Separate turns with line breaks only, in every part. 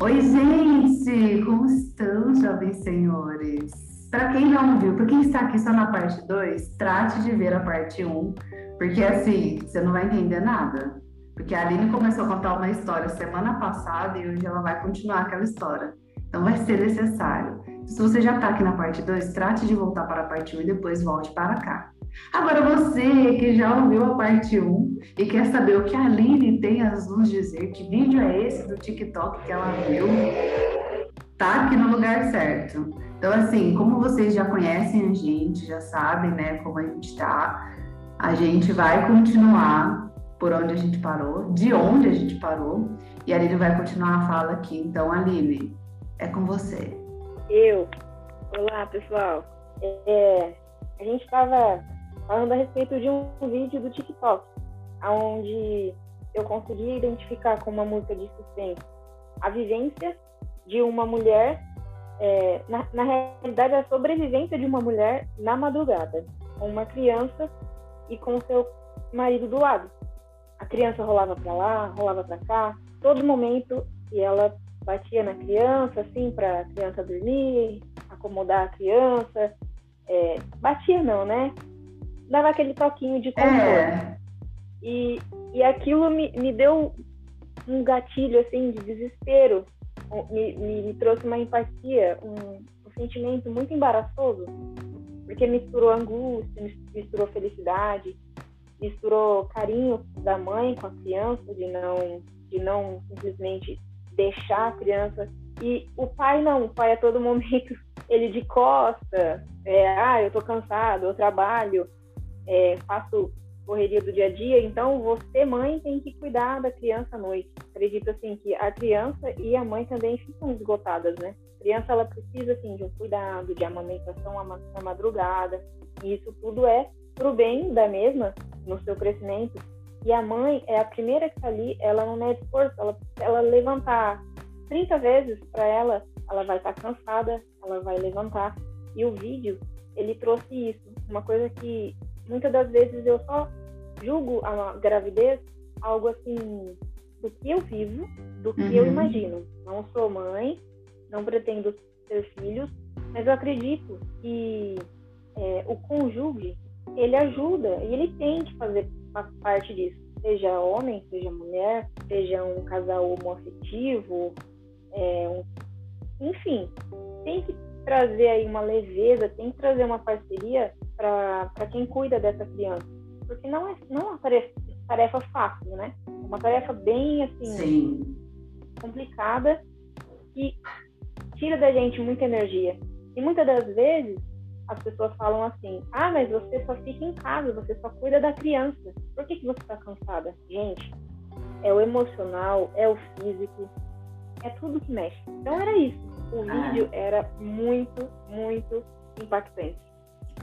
Oi, gente! Como estão, jovens senhores? Para quem não viu, para quem está aqui só na parte 2, trate de ver a parte 1, um, porque assim, você não vai entender nada. Porque a Aline começou a contar uma história semana passada e hoje ela vai continuar aquela história. Então vai ser necessário. Se você já está aqui na parte 2, trate de voltar para a parte 1 um e depois volte para cá. Agora você que já ouviu a parte 1 e quer saber o que a Aline tem a nos dizer, que vídeo é esse do TikTok que ela viu, tá aqui no lugar certo. Então, assim, como vocês já conhecem a gente, já sabem, né, como a gente tá, a gente vai continuar por onde a gente parou, de onde a gente parou, e a Aline vai continuar a fala aqui. Então, Aline, é com você.
Eu. Olá, pessoal. É, a gente estava falando a respeito de um vídeo do TikTok, onde eu consegui identificar com uma música de suspense a vivência de uma mulher, é, na, na, realidade, a sobrevivência de uma mulher na madrugada, com uma criança e com seu marido do lado. A criança rolava para lá, rolava para cá, todo momento, e ela batia na criança, assim, para a criança dormir, acomodar a criança. É, batia não, né? Dava aquele toquinho de controle. É. E, e aquilo me, me deu um gatilho, assim, de desespero. Me, me, me trouxe uma empatia, um, um sentimento muito embaraçoso, porque misturou angústia, misturou felicidade, misturou carinho da mãe com a criança, de não, de não simplesmente deixar a criança. E o pai não, o pai a todo momento, ele de costa, é, ah, eu tô cansado, eu trabalho, é, faço correria do dia a dia, então você, mãe, tem que cuidar da criança à noite. Acredito, assim, que a criança e a mãe também ficam esgotadas, né? A criança, ela precisa, assim, de um cuidado, de amamentação na madrugada, e isso tudo é pro bem da mesma, no seu crescimento. E a mãe é a primeira que está ali, ela não mede esforço, ela, ela levantar 30 vezes para ela, ela vai estar tá cansada, ela vai levantar. E o vídeo, ele trouxe isso, uma coisa que muitas das vezes eu só julgo a gravidez algo assim do que eu vivo, do que uhum. eu imagino. Não sou mãe, não pretendo ter filhos, mas eu acredito que é, o cônjuge ele ajuda e ele tem que fazer parte disso, seja homem, seja mulher, seja um casal homoafetivo, é, um, enfim, tem que trazer aí uma leveza, tem que trazer uma parceria para quem cuida dessa criança. Porque não é, não é uma tarefa, tarefa fácil, né? É uma tarefa bem, assim, Sim. complicada que tira da gente muita energia. E muitas das vezes as pessoas falam assim: ah, mas você só fica em casa, você só cuida da criança. Por que, que você está cansada? Gente, é o emocional, é o físico, é tudo que mexe. Então era isso. O ah. vídeo era muito, muito impactante.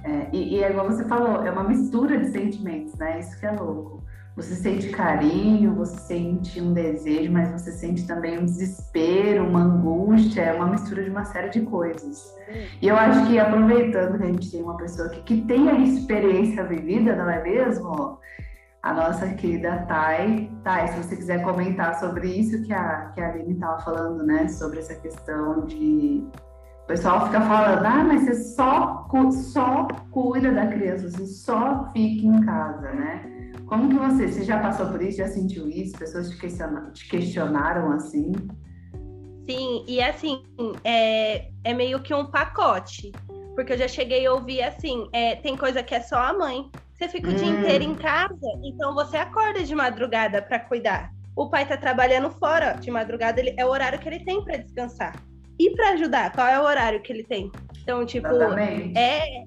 É, e, e é igual você falou, é uma mistura de sentimentos, né? Isso que é louco. Você sente carinho, você sente um desejo, mas você sente também um desespero, uma angústia, é uma mistura de uma série de coisas. E eu acho que aproveitando que a gente tem uma pessoa aqui que tem a experiência vivida, não é mesmo? A nossa querida Thay. Thay, se você quiser comentar sobre isso que a, que a Aline estava falando, né? Sobre essa questão de o pessoal fica falando, ah, mas você só, só cuida da criança, você só fica em casa, né? Como que você, você já passou por isso, já sentiu isso? Pessoas te questionaram, te questionaram assim?
Sim, e assim, é, é meio que um pacote. Porque eu já cheguei a ouvir assim, é, tem coisa que é só a mãe. Você fica o hum. dia inteiro em casa, então você acorda de madrugada para cuidar. O pai tá trabalhando fora de madrugada, ele, é o horário que ele tem para descansar e para ajudar, qual é o horário que ele tem? Então, tipo, é,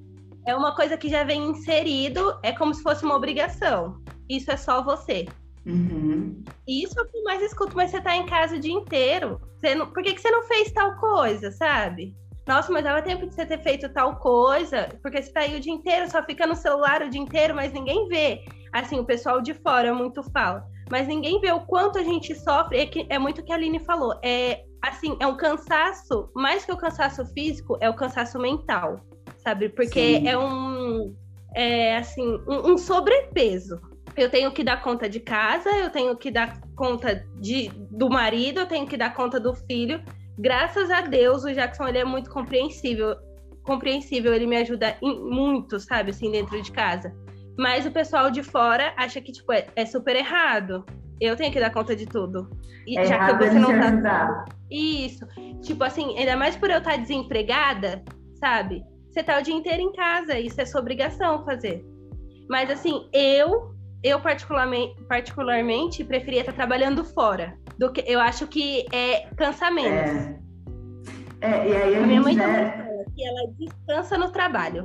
é uma coisa que já vem inserido, é como se fosse uma obrigação. Isso é só você.
Uhum.
Isso é o que mais escuto, mas você tá em casa o dia inteiro. Você não, por que, que você não fez tal coisa, sabe? Nossa, mas dava tempo de você ter feito tal coisa, porque você tá aí o dia inteiro, só fica no celular o dia inteiro, mas ninguém vê. Assim, o pessoal de fora muito fala. Mas ninguém vê o quanto a gente sofre. É, que, é muito o que a Aline falou. É assim, é um cansaço, mais que o cansaço físico, é o cansaço mental, sabe? Porque Sim. é um, é assim, um, um, sobrepeso. Eu tenho que dar conta de casa, eu tenho que dar conta de, do marido, eu tenho que dar conta do filho. Graças a Deus, o Jackson ele é muito compreensível. Compreensível, ele me ajuda muito, sabe, assim, dentro de casa. Mas o pessoal de fora acha que, tipo, é, é super errado. Eu tenho que dar conta de tudo.
E, é já que você não tá. Ajudar.
Isso. Tipo assim, ainda mais por eu estar desempregada, sabe? Você tá o dia inteiro em casa, isso é sua obrigação fazer. Mas assim, eu eu particularmente, particularmente preferia estar trabalhando fora. Do que eu acho que é cansamento.
É. é e aí a,
a minha mãe também fala que ela descansa no trabalho.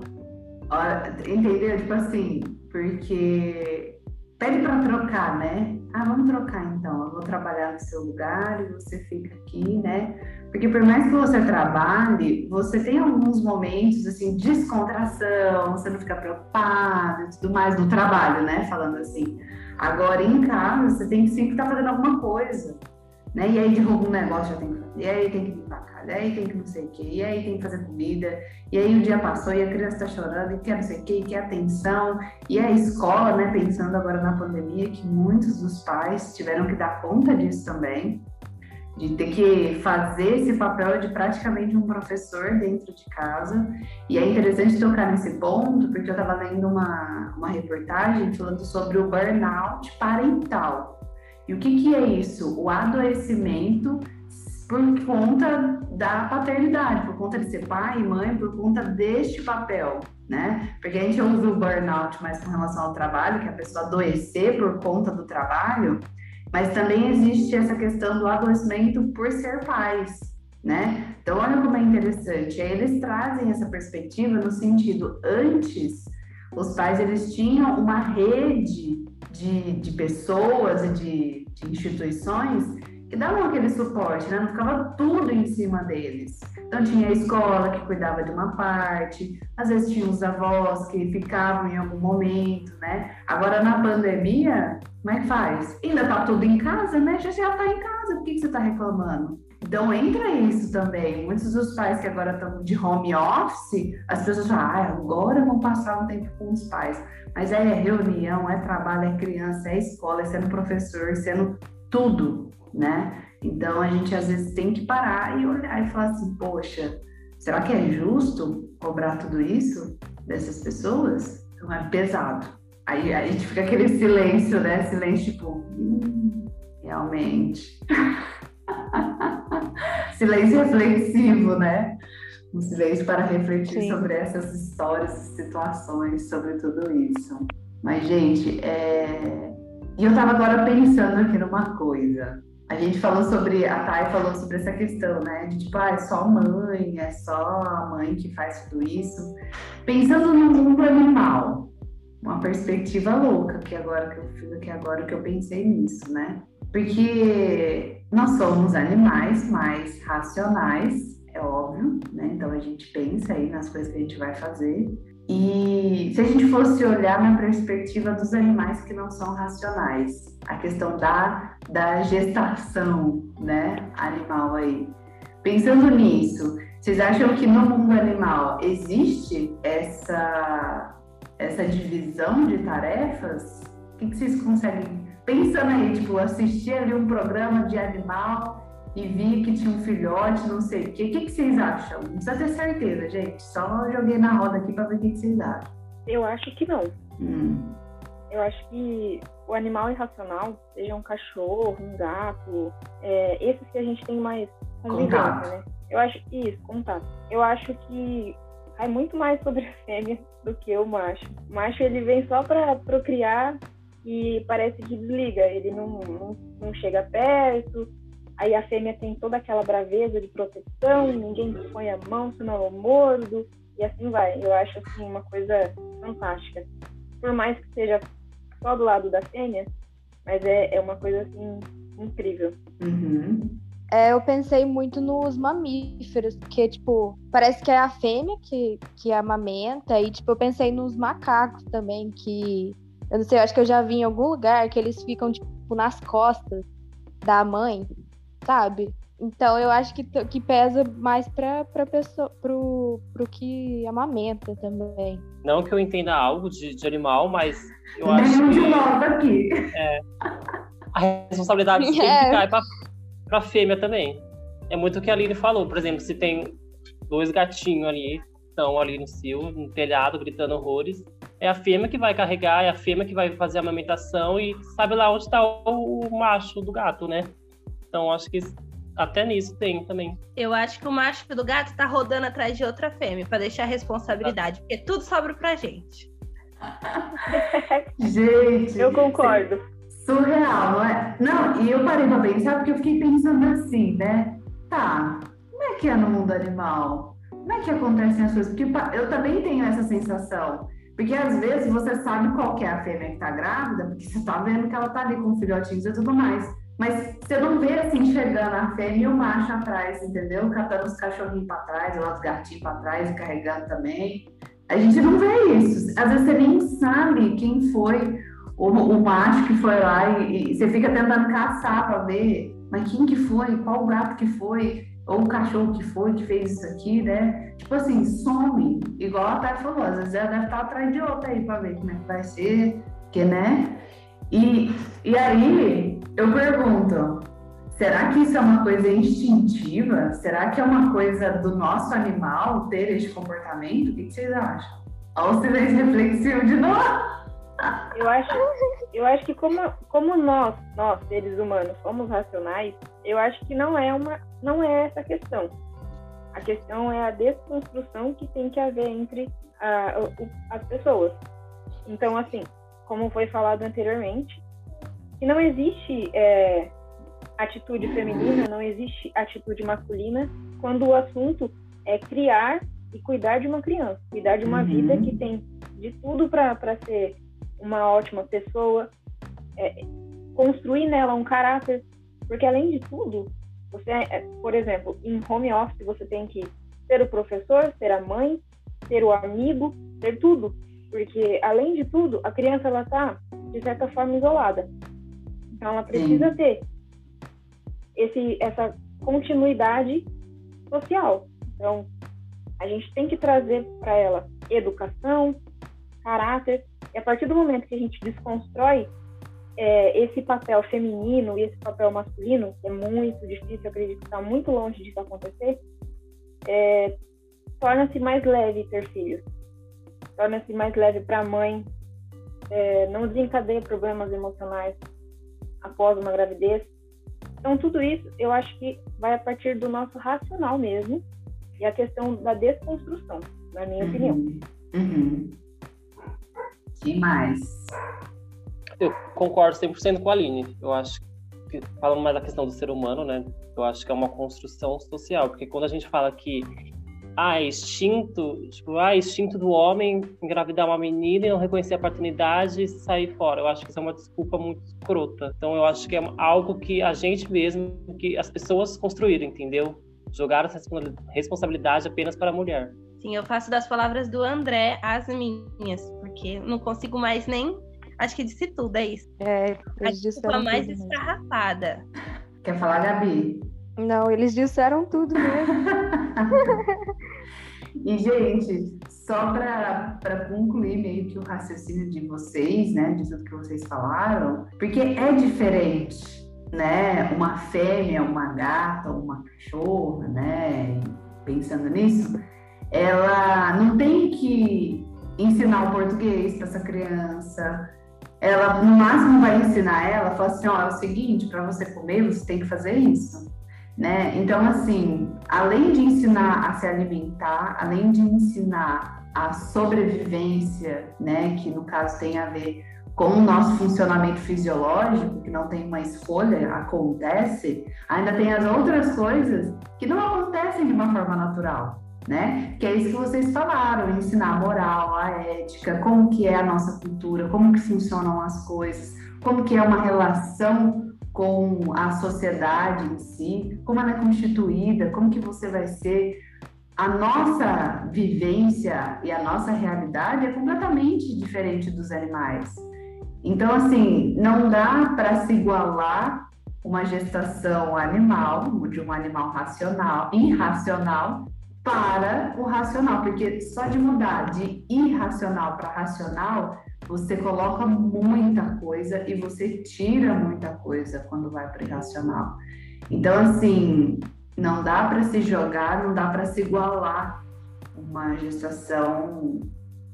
Entendeu? Tipo assim, porque pede para trocar, né? Ah, vamos trocar então. Eu vou trabalhar no seu lugar e você fica aqui, né? Porque por mais que você trabalhe, você tem alguns momentos assim de descontração, você não fica preocupado e tudo mais no trabalho, né? Falando assim. Agora em casa, você tem que sempre estar tá fazendo alguma coisa, né? E aí derruba um negócio, já tem que e aí tem que limpar a casa, e aí tem que não sei o quê, e aí tem que fazer comida, e aí o dia passou e a criança está chorando, e quer não sei o quê, e quer atenção, e a escola, né? Pensando agora na pandemia, que muitos dos pais tiveram que dar conta disso também de ter que fazer esse papel de praticamente um professor dentro de casa. E é interessante tocar nesse ponto, porque eu estava lendo uma, uma reportagem falando sobre o burnout parental. E o que, que é isso? O adoecimento por conta da paternidade, por conta de ser pai e mãe, por conta deste papel, né? Porque a gente ouve o burnout mais com relação ao trabalho, que é a pessoa adoecer por conta do trabalho, mas também existe essa questão do adoecimento por ser pais, né? Então, olha como é interessante. Eles trazem essa perspectiva no sentido, antes, os pais eles tinham uma rede de, de pessoas e de, de instituições que davam aquele suporte, né? Não ficava tudo em cima deles. Então tinha a escola que cuidava de uma parte, às vezes tinha os avós que ficavam em algum momento, né? Agora na pandemia, como é que faz? Ainda tá tudo em casa, né? Já já tá em casa, por que, que você tá reclamando? Então entra isso também. Muitos dos pais que agora estão de home office, as pessoas falam, ah, agora vão passar um tempo com os pais. Mas é reunião, é trabalho, é criança, é escola, é sendo professor, sendo tudo né? Então a gente às vezes tem que parar e olhar e falar assim, poxa, será que é justo cobrar tudo isso dessas pessoas? Então é pesado. Aí, aí a gente fica aquele silêncio, né? Silêncio tipo, hum, realmente. silêncio reflexivo, né? Um silêncio para refletir Sim. sobre essas histórias, situações, sobre tudo isso. Mas, gente, é... e eu estava agora pensando aqui numa coisa. A gente falou sobre, a Thay falou sobre essa questão, né? De tipo, ah, é só mãe, é só a mãe que faz tudo isso. Pensando no mundo animal, uma perspectiva louca que agora que eu fiz, que agora que eu pensei nisso, né? Porque nós somos animais mais racionais, é óbvio, né? Então a gente pensa aí nas coisas que a gente vai fazer. E se a gente fosse olhar na perspectiva dos animais que não são racionais, a questão da, da gestação né, animal aí. Pensando nisso, vocês acham que no mundo animal existe essa, essa divisão de tarefas? O que, que vocês conseguem? Pensando aí, tipo, assistir ali um programa de animal e vi que tinha um filhote, não sei o quê. O que, que vocês acham? Não precisa ter certeza, gente. Só joguei na roda aqui para ver o que, que vocês acham.
Eu acho que não.
Hum.
Eu acho que o animal irracional, seja um cachorro, um gato, é, esses que a gente tem mais convivência, né? Eu acho isso, contato. Eu acho que cai muito mais sobre a fêmea do que o macho. O macho ele vem só para procriar e parece que desliga. Ele não, não, não chega perto, Aí a fêmea tem toda aquela braveza de proteção, ninguém põe a mão, senão eu mordo, e assim vai. Eu acho assim uma coisa fantástica. Por mais que seja só do lado da fêmea, mas é, é uma coisa assim incrível.
Uhum.
É, eu pensei muito nos mamíferos, porque, tipo, parece que é a fêmea que, que amamenta, e, tipo, eu pensei nos macacos também, que, eu não sei, eu acho que eu já vi em algum lugar que eles ficam, tipo, nas costas da mãe, sabe? Então eu acho que, que pesa mais para pra pessoa, pro, pro que amamenta também.
Não que eu entenda algo de, de animal, mas eu acho
que. aqui.
É, a responsabilidade é. sempre cai pra, para fêmea também. É muito o que a Aline falou. Por exemplo, se tem dois gatinhos ali, estão ali no cio, no telhado, gritando horrores, é a fêmea que vai carregar, é a fêmea que vai fazer a amamentação e sabe lá onde está o, o macho do gato, né? Então acho que até nisso tem também.
Eu acho que o macho do gato tá rodando atrás de outra fêmea para deixar a responsabilidade, porque tudo sobra pra gente.
Gente,
Eu concordo.
surreal, não é? Não, e eu parei pra pensar porque eu fiquei pensando assim, né? Tá, como é que é no mundo animal? Como é que acontecem as coisas? Porque eu também tenho essa sensação. Porque às vezes você sabe qual que é a fêmea que tá grávida, porque você tá vendo que ela tá ali com filhotinhos e tudo mais. Mas você não vê assim, chegando a fêmea e o macho atrás, entendeu? Catando os cachorrinhos pra trás, os gatinhos pra trás carregando também. A gente não vê isso. Às vezes você nem sabe quem foi o, o macho que foi lá e, e você fica tentando caçar pra ver, mas quem que foi, qual gato que foi, ou o cachorro que foi que fez isso aqui, né? Tipo assim, some. Igual a Thay falou, às vezes ela deve estar atrás de outra aí pra ver como é que vai ser, que né? E, e aí eu pergunto, será que isso é uma coisa instintiva? Será que é uma coisa do nosso animal ter esse comportamento? O que, vocês acham? Olha o silêncio reflexivo de novo.
Eu acho, eu acho que como, como nós, nós, seres humanos, somos racionais, eu acho que não é uma, não é essa a questão. A questão é a desconstrução que tem que haver entre a- o- as pessoas. Então, assim, como foi falado anteriormente, que não existe é, atitude feminina, não existe atitude masculina quando o assunto é criar e cuidar de uma criança, cuidar de uma
Uhum.
vida que tem de tudo para ser uma ótima pessoa, é, construir nela um caráter, porque além de tudo, você, é, por exemplo, em home office você tem que ser o professor, ser a mãe, ser o amigo, ser tudo, porque além de tudo, a criança ela tá de certa forma isolada, então ela precisa ter esse, essa continuidade social. Então a gente tem que trazer para ela educação, caráter, e a partir do momento que a gente desconstrói é, esse papel feminino e esse papel masculino, que é muito difícil, acredito que está muito longe disso acontecer, é, torna-se mais leve ter filhos. Torna-se mais leve para a mãe, é, não desencadeia problemas emocionais após uma gravidez. Então, tudo isso eu acho que vai a partir do nosso racional mesmo e a questão da desconstrução, na minha opinião.
Uhum. Uhum. Que mais?
Eu concordo 100% com a Aline. Eu acho que, falando mais da questão do ser humano, né? Eu acho que é uma construção social, porque quando a gente fala que ah, é instinto, tipo, ah, é instinto do homem engravidar uma menina e não reconhecer a paternidade e sair fora. Eu acho que isso é uma desculpa muito escrota. Então eu acho que é algo que a gente mesmo, que as pessoas construíram, entendeu? Jogaram essa responsabilidade apenas para a mulher.
Sim, eu faço das palavras do André as minhas, porque não consigo mais nem. Acho que disse tudo, é isso.
É,
A desculpa mais escarrapada.
Quer falar, Gabi?
Não, eles disseram tudo mesmo.
E, gente, só para concluir meio que o raciocínio de vocês, né, de tudo que vocês falaram, porque é diferente, né, uma fêmea, uma gata, uma cachorra, né, pensando nisso, ela não tem que ensinar o português para essa criança, ela no máximo vai ensinar ela, falar assim, ó, é o seguinte, para você comer, você tem que fazer isso né? Então, assim, além de ensinar a se alimentar, além de ensinar a sobrevivência, né, que no caso tem a ver com o nosso funcionamento fisiológico, que não tem uma escolha, acontece, ainda tem as outras coisas que não acontecem de uma forma natural, né? Que é isso que vocês falaram, ensinar a moral, a ética, como que é a nossa cultura, como que funcionam as coisas, como que é uma relação com a sociedade em si, como ela é constituída, como que você vai ser. A nossa vivência e a nossa realidade é completamente diferente dos animais. Então, assim, não dá para se igualar uma gestação animal, de um animal racional, irracional, para o racional, porque só de mudar de irracional para racional você coloca muita coisa e você tira muita coisa quando vai para irracional. Então, assim, não dá para se jogar, não dá para se igualar uma gestação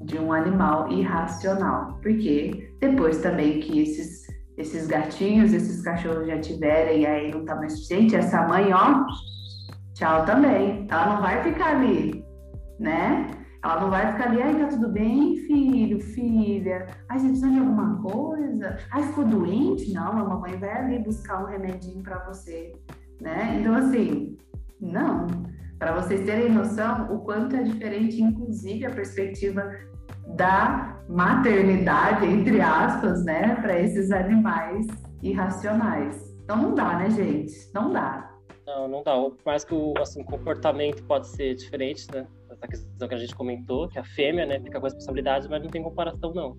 de um animal irracional, porque depois também que esses esses gatinhos, esses cachorros já tiverem aí não tá mais suficiente, essa mãe, ó, tchau também. Ela não vai ficar ali, né? Ela não vai ficar ali, ai, tá tudo bem, filho, filha? Ai, você precisa de alguma coisa? Ai, ficou doente? Não, a mamãe vai ali buscar um remedinho para você, né? Então, assim, não. Para vocês terem noção o quanto é diferente, inclusive, a perspectiva da maternidade, entre aspas, né, para esses animais irracionais. Então não dá, né, gente? Não dá.
Não, não dá. Por mais que o assim, comportamento pode ser diferente, né? Essa questão que a gente comentou, que a fêmea, né, fica com a responsabilidade, mas não tem comparação, não.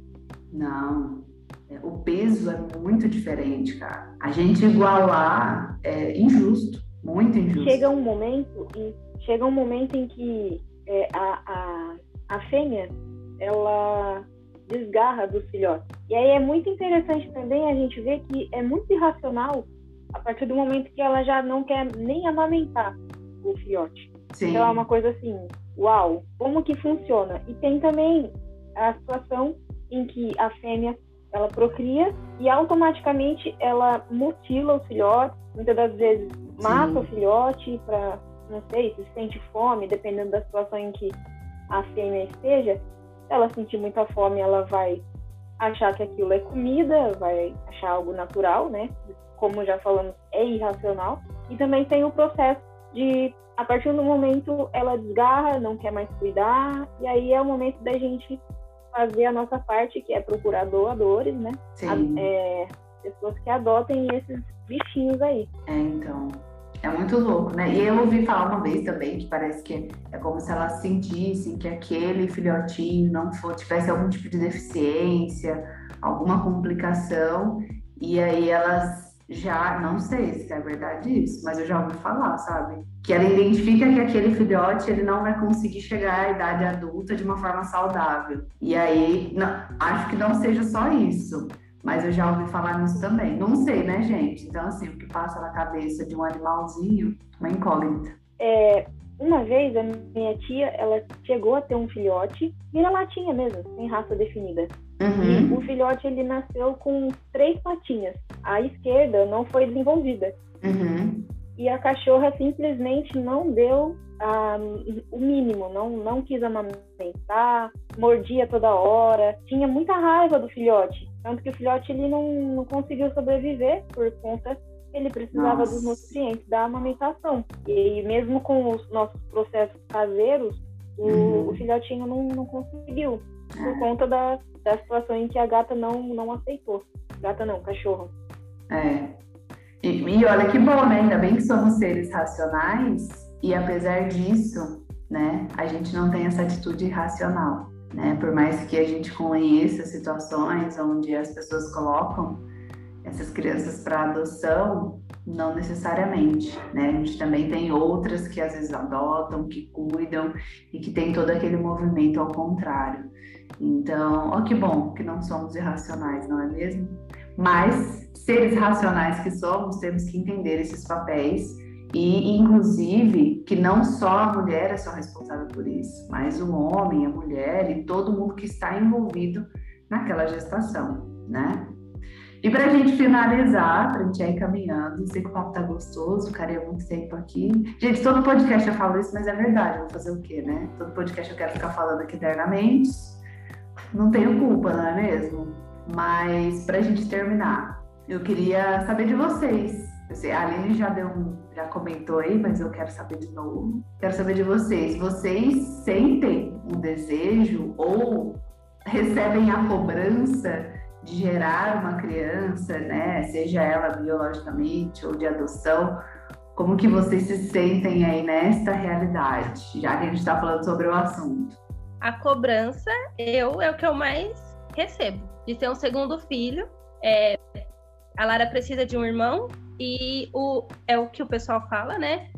Não. É, o peso é muito diferente, cara. A gente igualar é injusto, muito injusto.
Chega um momento em, chega um momento em que é, a, a, a fêmea ela desgarra dos filhotes. E aí é muito interessante também a gente ver que é muito irracional a partir do momento que ela já não quer nem amamentar o filhote. Sim. Então é uma coisa assim, uau, como que funciona? E tem também a situação em que a fêmea ela procria e automaticamente ela mutila o filhote, muitas das vezes mata Sim. o filhote para, não sei, se sente fome, dependendo da situação em que a fêmea esteja, ela sentir muita fome, ela vai achar que aquilo é comida, vai achar algo natural, né? Como já falamos, é irracional. E também tem o processo de, a partir do momento, ela desgarra, não quer mais cuidar, e aí é o momento da gente fazer a nossa parte, que é procurar doadores, né?
Sim.
é, pessoas que adotem esses bichinhos aí.
É, então. É muito louco, né? E eu ouvi falar uma vez também que parece que é como se elas sentissem que aquele filhotinho não for, tivesse algum tipo de deficiência, alguma complicação, e aí elas já, não sei se é verdade isso, mas eu já ouvi falar, sabe? Que ela identifica que aquele filhote ele não vai conseguir chegar à idade adulta de uma forma saudável. E aí, não, acho que não seja só isso, mas eu já ouvi falar nisso também. Não sei, né, gente? Então, assim, o que passa na cabeça de um animalzinho, uma incógnita.
É, uma vez a minha tia, ela chegou a ter um filhote, vira-latinha mesmo, sem raça definida. Uhum. O filhote, ele nasceu com três patinhas. A esquerda não foi desenvolvida.
Uhum.
E a cachorra simplesmente não deu ah, o mínimo, não, não quis amamentar, mordia toda hora, tinha muita raiva do filhote. Tanto que o filhote ele não, não conseguiu sobreviver por conta ele precisava Nossa. dos nutrientes da amamentação. E mesmo com os nossos processos caseiros, o, uhum. o filhotinho não, não conseguiu, por é. conta da, da situação em que a gata não, não aceitou. Gata não, cachorro.
É. E, e olha que bom, né? Ainda bem que somos seres racionais e apesar disso, né, a gente não tem essa atitude irracional. Né? Por mais que a gente conheça situações onde as pessoas colocam essas crianças para adoção, não necessariamente, né? A gente também tem outras que às vezes adotam, que cuidam e que tem todo aquele movimento ao contrário. Então, ó que bom que não somos irracionais, não é mesmo? Mas seres racionais que somos, temos que entender esses papéis e, inclusive, que não só a mulher é só responsável por isso, mas o homem, a mulher e todo mundo que está envolvido naquela gestação, né? E para a gente finalizar, para a gente ir caminhando, sei que o papo tá gostoso, ficaria muito tempo aqui. Gente, todo podcast eu falo isso, mas é verdade, vou fazer o quê, né? Todo podcast eu quero ficar falando aqui eternamente. Não tenho culpa, não é mesmo? Mas para a gente terminar, eu queria saber de vocês a Aline já deu um, já comentou aí, mas eu quero saber de novo. Quero saber de vocês. Vocês sentem um desejo ou recebem a cobrança de gerar uma criança, né? Seja ela biologicamente ou de adoção. Como que vocês se sentem aí nesta realidade, já que a gente está falando sobre o assunto?
A cobrança, eu é o que eu mais recebo de ter um segundo filho. É, a Lara precisa de um irmão e o, é o que o pessoal fala, né?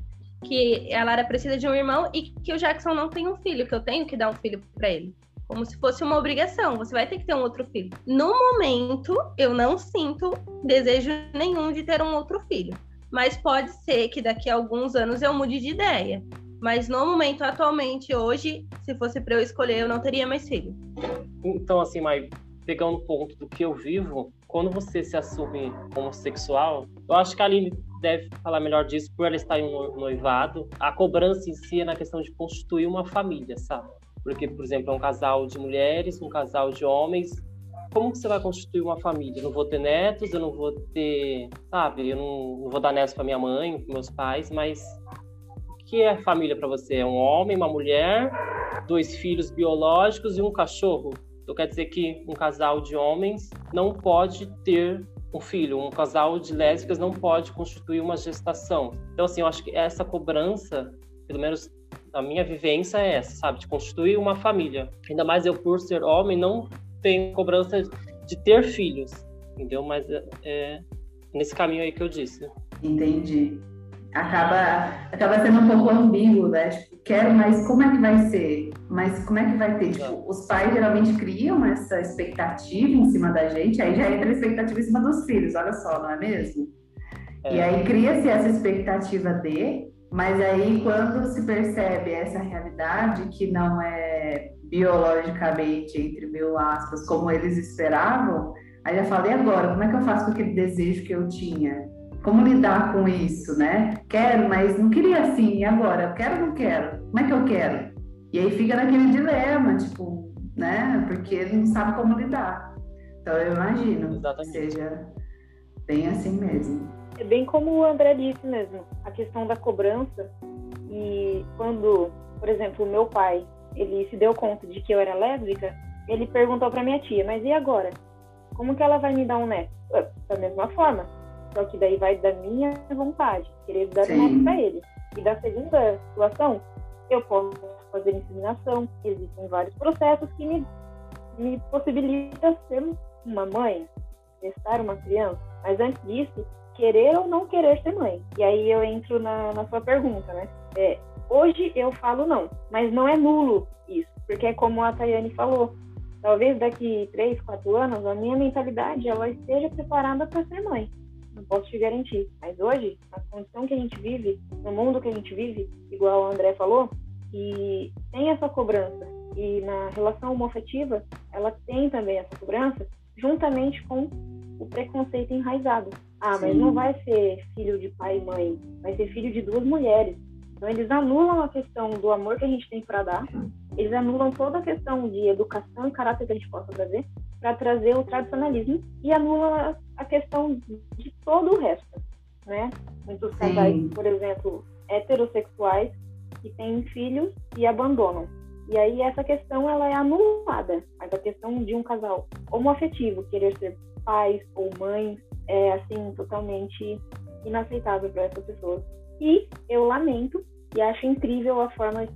Que a Lara precisa de um irmão e que o Jackson não tem um filho, que eu tenho que dar um filho para ele. Como se fosse uma obrigação, você vai ter que ter um outro filho. No momento, eu não sinto desejo nenhum de ter um outro filho. mas pode ser que daqui a alguns anos eu mude de ideia. Mas no momento, atualmente, hoje, se fosse para eu escolher, eu não teria mais filho.
Então, assim, Mai, pegando o ponto do que eu vivo, quando você se assume homossexual, eu acho que a Aline deve falar melhor disso por ela estar em um noivado. A cobrança em si é na questão de constituir uma família, sabe? Porque, por exemplo, é um casal de mulheres, um casal de homens. Como que você vai constituir uma família? Eu não vou ter netos, eu não vou ter, sabe? Eu não, não vou dar netos para minha mãe, para meus pais, mas que é família para você? É um homem, uma mulher, dois filhos biológicos e um cachorro? Então quer dizer que um casal de homens não pode ter um filho, um casal de lésbicas não pode constituir uma gestação. Então assim, eu acho que essa cobrança, pelo menos a minha vivência é essa, sabe, de constituir uma família. Ainda mais eu por ser homem não tenho cobrança de ter filhos, entendeu? Mas é, é nesse caminho aí que eu disse.
Entendi acaba, acaba sendo um pouco ambíguo, né? Tipo, quero, mas como é que vai ser? Mas como é que vai ter? Tipo, os pais geralmente criam essa expectativa em cima da gente, aí já entra a expectativa em cima dos filhos, olha só, não é mesmo? É. E aí cria-se essa expectativa de, mas aí quando se percebe essa realidade que não é biologicamente, entre mil aspas, como eles esperavam, aí já falei agora, como é que eu faço com aquele desejo que eu tinha? Como lidar com isso, né? Quero, mas não queria assim, e agora? Quero ou não quero? Como é que eu quero? E aí fica naquele dilema, tipo, né? Porque não sabe como lidar. Então eu imagino Exatamente. que seja bem assim mesmo.
É bem como o André disse mesmo, a questão da cobrança. E quando, por exemplo, o meu pai, ele se deu conta de que eu era lésbica, ele perguntou para minha tia, mas e agora? Como que ela vai me dar um neto? Da mesma forma, só que daí vai da minha vontade, querer dar Sim. um para ele. E da segunda situação, eu posso fazer inseminação. Existem vários processos que me, me possibilitam ser uma mãe, gestar uma criança. Mas antes disso, querer ou não querer ser mãe. E aí eu entro na, na sua pergunta, né? É, hoje eu falo não, mas não é nulo isso, porque é como a Tayane falou. Talvez daqui três, quatro anos a minha mentalidade ela esteja preparada para ser mãe não posso te garantir. Mas hoje, na condição que a gente vive, no mundo que a gente vive, igual o André falou, e tem essa cobrança. E na relação homoafetiva, ela tem também essa cobrança, juntamente com o preconceito enraizado. Ah, mas Sim. não vai ser filho de pai e mãe, vai ser filho de duas mulheres. Então eles anulam a questão do amor que a gente tem para dar, eles anulam toda a questão de educação e caráter que a gente possa trazer para trazer o tradicionalismo e anulam a questão de todo o resto, né? Muitos casais, por exemplo, heterossexuais que têm filhos e abandonam. E aí essa questão ela é anulada. Mas a questão de um casal homoafetivo querer ser pais ou mães é assim totalmente inaceitável para essas pessoas. E eu lamento e acho incrível a forma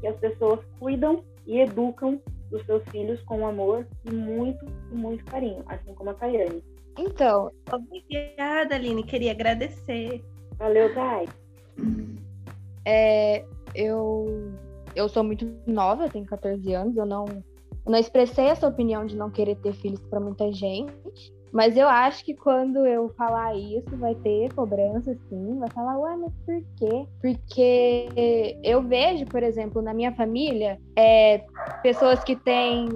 que as pessoas cuidam e educam dos seus filhos com amor e muito, muito carinho, assim como a Tayane.
Então.
Obrigada, Aline. Queria agradecer.
Valeu, Thay.
É, eu, eu sou muito nova, eu tenho 14 anos, eu não, eu não expressei essa opinião de não querer ter filhos para muita gente. Mas eu acho que quando eu falar isso, vai ter cobrança, sim. Vai falar, ué, mas por quê? Porque eu vejo, por exemplo, na minha família, é, pessoas que têm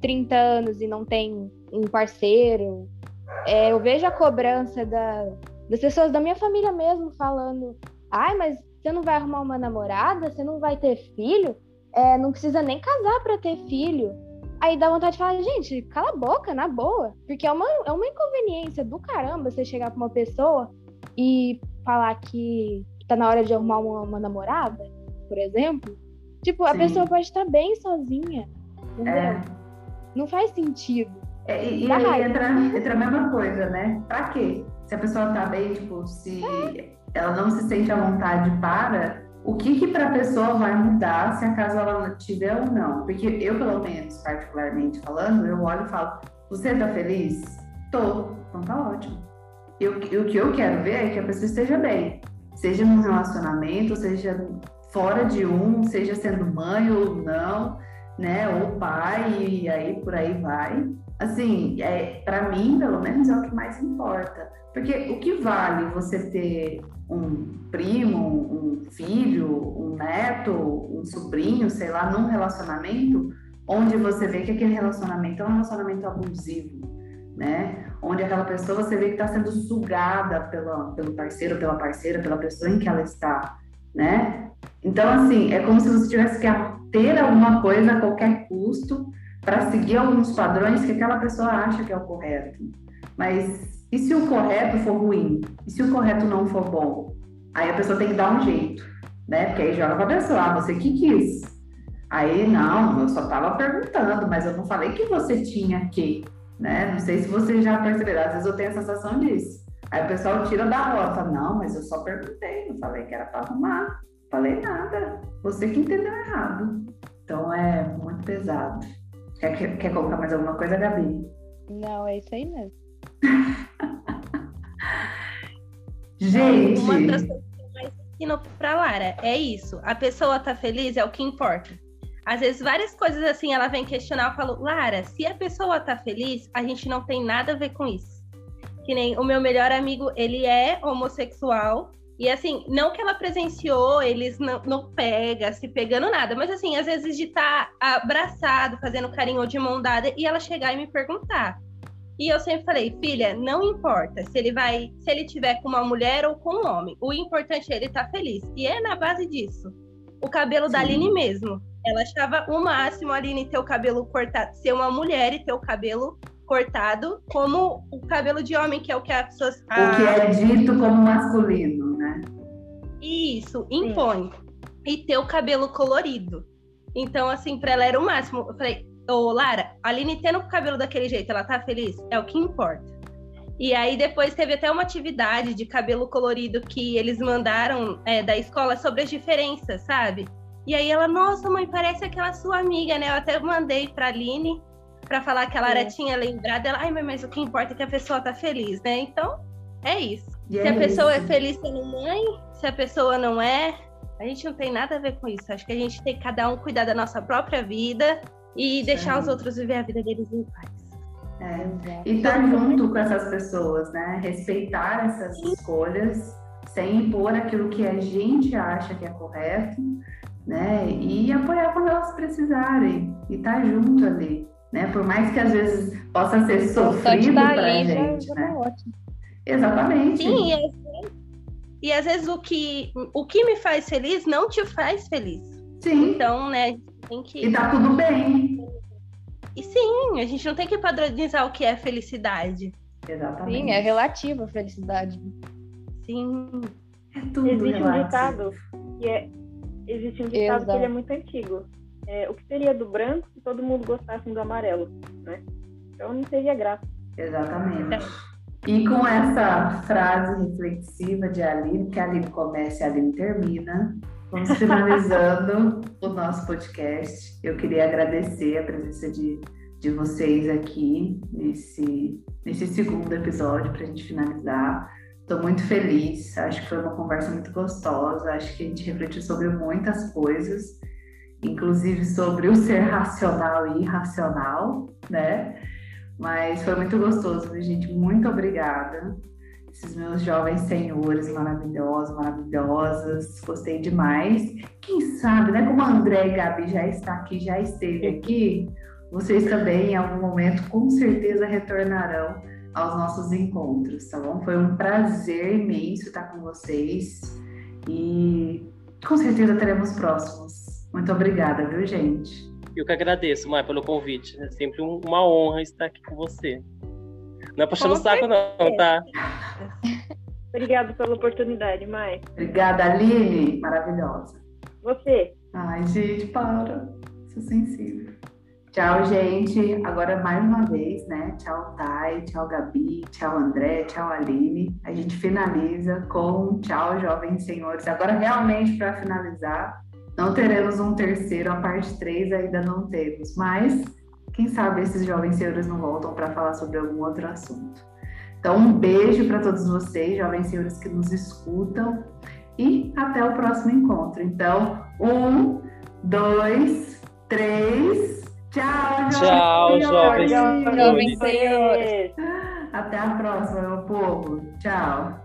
30 anos e não têm um parceiro. É, eu vejo a cobrança da, das pessoas da minha família mesmo falando: ai, mas você não vai arrumar uma namorada? Você não vai ter filho? É, não precisa nem casar para ter filho. Aí dá vontade de falar, gente, cala a boca, na boa. Porque é uma, é uma inconveniência do caramba você chegar pra uma pessoa e falar que tá na hora de arrumar uma, uma namorada, por exemplo. Tipo, a Sim. pessoa pode estar bem sozinha. Entendeu? É. Não faz sentido.
É, e, e aí entra, entra a mesma coisa, né? Pra quê? Se a pessoa tá bem, tipo, se ela não se sente à vontade para, o que que para a pessoa vai mudar se acaso ela tiver ou não? Porque eu, pelo menos, particularmente falando, eu olho e falo, você tá feliz? Tô. Então tá ótimo. E o, o que eu quero ver é que a pessoa esteja bem. Seja num relacionamento, seja fora de um, seja sendo mãe ou não, né? Ou pai, e aí por aí vai. Assim, é, para mim, pelo menos, é o que mais importa. Porque o que vale você ter um primo, um filho, um neto, um sobrinho, sei lá, num relacionamento onde você vê que aquele relacionamento é um relacionamento abusivo, né? Onde aquela pessoa você vê que está sendo sugada pela, pelo parceiro, pela parceira, pela pessoa em que ela está, né? Então, assim, é como se você tivesse que ter alguma coisa a qualquer custo para seguir alguns padrões que aquela pessoa acha que é o correto. Mas e se o correto for ruim? E se o correto não for bom? Aí a pessoa tem que dar um jeito, né? Porque aí joga para a pessoa, ah, você que quis. Aí, não, eu só estava perguntando, mas eu não falei que você tinha que, né? Não sei se você já percebeu, às vezes eu tenho a sensação disso. Aí o pessoal tira da rota, não, mas eu só perguntei, não falei que era para arrumar. Falei nada, você que entendeu errado. Então é muito pesado. Quer, quer, colocar mais alguma coisa, Gabi?
Não, é isso aí mesmo.
Gente.
Uma das coisas que eu mais ensino pra Lara é isso. A pessoa tá feliz é o que importa. Às vezes, várias coisas assim, ela vem questionar, eu falo, Lara, se a pessoa tá feliz, a gente não tem nada a ver com isso. Que nem o meu melhor amigo, ele é homossexual, e assim, não que ela presenciou eles não, não pega, se pegando nada, mas assim, às vezes de estar tá abraçado, fazendo carinho de mão dada, e ela chegar e me perguntar. E eu sempre falei, filha, não importa se ele vai, se ele tiver com uma mulher ou com um homem. O importante é ele estar tá feliz. E é na base disso. O cabelo Sim. da Aline mesmo. Ela achava o máximo a Aline ter o cabelo cortado, ser uma mulher e ter o cabelo cortado, como o cabelo de homem, que é o que as pessoas.
A... O que é dito como masculino, né?
Isso, impõe. Sim. E ter o cabelo colorido. Então, assim, para ela era o máximo. Eu falei, ô Lara, a Aline tendo o cabelo daquele jeito, ela tá feliz? É o que importa. E aí depois teve até uma atividade de cabelo colorido que eles mandaram é, da escola sobre as diferenças, sabe? E aí ela, nossa, mãe, parece aquela sua amiga, né? Eu até mandei pra Aline para falar que a Lara é. tinha lembrado. Ela, ai, mas o que importa é que a pessoa tá feliz, né? Então, é isso. E se é a pessoa é isso. é feliz sendo mãe, se a pessoa não é, a gente não tem nada a ver com isso. Acho que a gente tem que cada um cuidar da nossa própria vida e deixar os outros viver a vida deles em paz.
É. E estar tá junto com essas pessoas, né? Respeitar essas Sim. escolhas sem impor aquilo que a gente acha que é correto, né? E apoiar quando elas precisarem e estar tá junto ali, né? Por mais que às vezes possa ser sofrido para a gente, já, né? Exatamente.
Sim, e às, vezes, e às vezes o que o que me faz feliz não te faz feliz.
Sim.
Então, né? Tem que...
E tá tudo bem.
E sim, a gente não tem que padronizar o que é felicidade.
Exatamente.
Sim, é relativo a felicidade.
Sim.
É tudo Existe relativo. um ditado que é existe um ditado Exato. que ele é muito antigo. É, o que seria do branco se todo mundo gostasse do amarelo, né? Então não teria graça.
Exatamente. E com essa frase reflexiva de Aline, que a Aline começa e a Aline termina, vamos finalizando o nosso podcast. Eu queria agradecer a presença de, de vocês aqui nesse, nesse segundo episódio para a gente finalizar. Estou muito feliz, acho que foi uma conversa muito gostosa, acho que a gente refletiu sobre muitas coisas, inclusive sobre o ser racional e irracional, né? Mas foi muito gostoso, gente. Muito obrigada. Esses meus jovens senhores maravilhosos, maravilhosas, gostei demais. Quem sabe, né? Como a André e Gabi já está aqui, já esteve aqui, vocês também, em algum momento, com certeza retornarão aos nossos encontros, tá bom? Foi um prazer imenso estar com vocês e com certeza teremos próximos. Muito obrigada, viu, gente?
Eu que agradeço, Maia, pelo convite. É sempre uma honra estar aqui com você. Não é puxando o saco, não, tá?
Obrigada pela oportunidade, Mai.
Obrigada, Aline. Maravilhosa.
Você.
Ai, gente, para. Sou sensível. Tchau, gente. Agora mais uma vez, né? Tchau, Thay, tchau, Gabi, tchau, André, tchau, Aline. A gente finaliza com tchau, jovens senhores. Agora, realmente, para finalizar, não teremos um terceiro, a parte 3 ainda não temos, mas quem sabe esses jovens senhores não voltam para falar sobre algum outro assunto. Então, um beijo para todos vocês, jovens senhores que nos escutam, e até o próximo encontro. Então, um, dois, três. Tchau,
Tchau, jovens
Jovens
senhores.
senhores.
Até a próxima, meu povo. Tchau.